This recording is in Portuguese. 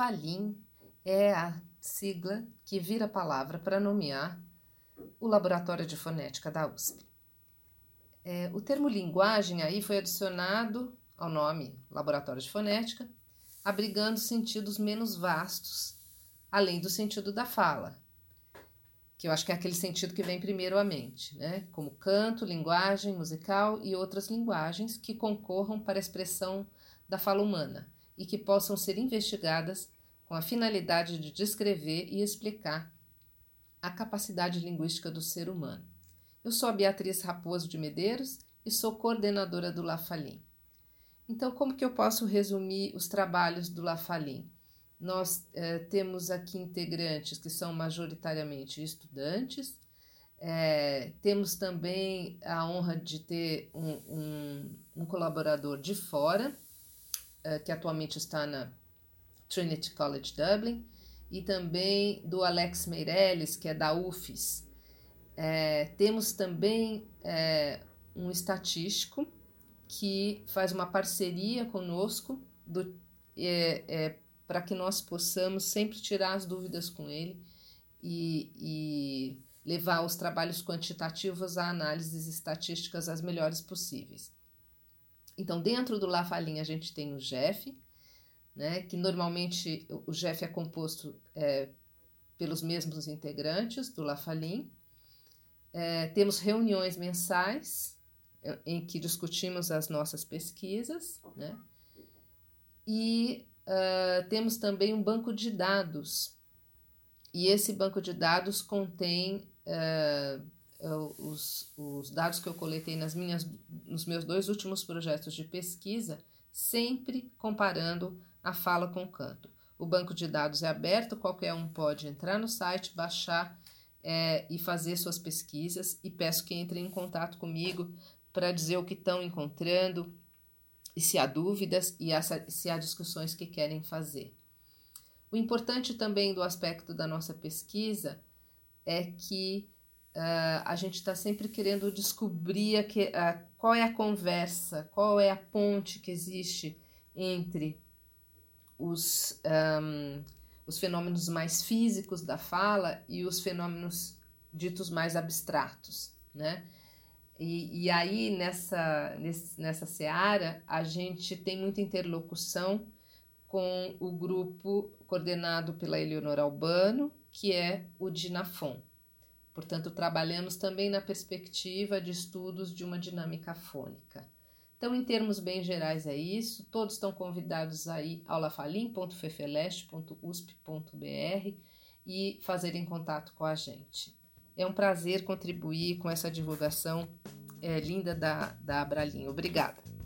LaFalim é a sigla que vira palavra para nomear o Laboratório de Fonética da USP. É, o termo linguagem aí foi adicionado ao nome Laboratório de Fonética, abrigando sentidos menos vastos, além do sentido da fala, que eu acho que é aquele sentido que vem primeiro à mente, né? como canto, linguagem musical e outras linguagens que concorram para a expressão da fala humana e que possam ser investigadas com a finalidade de descrever e explicar a capacidade linguística do ser humano. Eu sou a Beatriz Raposo de Medeiros e sou coordenadora do Lafalim. Então, como que eu posso resumir os trabalhos do Lafalim? Nós eh, temos aqui integrantes que são majoritariamente estudantes, eh, temos também a honra de ter um, um, um colaborador de fora, eh, que atualmente está na Trinity College Dublin, e também do Alex Meirelles, que é da UFES. temos também um estatístico que faz uma parceria conosco é, é, para que nós possamos sempre tirar as dúvidas com ele e, e levar os trabalhos quantitativos a análises estatísticas as melhores possíveis. Então, dentro do Lafalim, a gente tem o GEF, né, que normalmente o GEF é composto é, pelos mesmos integrantes do Lafalim. É, temos reuniões mensais em que discutimos as nossas pesquisas, né? E uh, temos também um banco de dados. E esse banco de dados contém uh, os, os dados que eu coletei nas minhas, nos meus dois últimos projetos de pesquisa, sempre comparando a fala com o canto. O banco de dados é aberto, qualquer um pode entrar no site, baixar é, e fazer suas pesquisas. E peço que entrem em contato comigo para dizer o que estão encontrando e se há dúvidas e se há discussões que querem fazer. O importante também do aspecto da nossa pesquisa é que uh, a gente está sempre querendo descobrir que, uh, qual é a conversa, qual é a ponte que existe entre os, um, os fenômenos mais físicos da fala e os fenômenos ditos mais abstratos, né? E, e aí, nessa, nessa seara, a gente tem muita interlocução com o grupo coordenado pela Eleonora Albano, que é o DINAFON. Portanto, trabalhamos também na perspectiva de estudos de uma dinâmica fônica. Então, em termos bem gerais, é isso. Todos estão convidados aí ao lafalim.fefeleste.usp.br e fazerem contato com a gente. É um prazer contribuir com essa divulgação é, linda da, da Abralinho. Obrigada.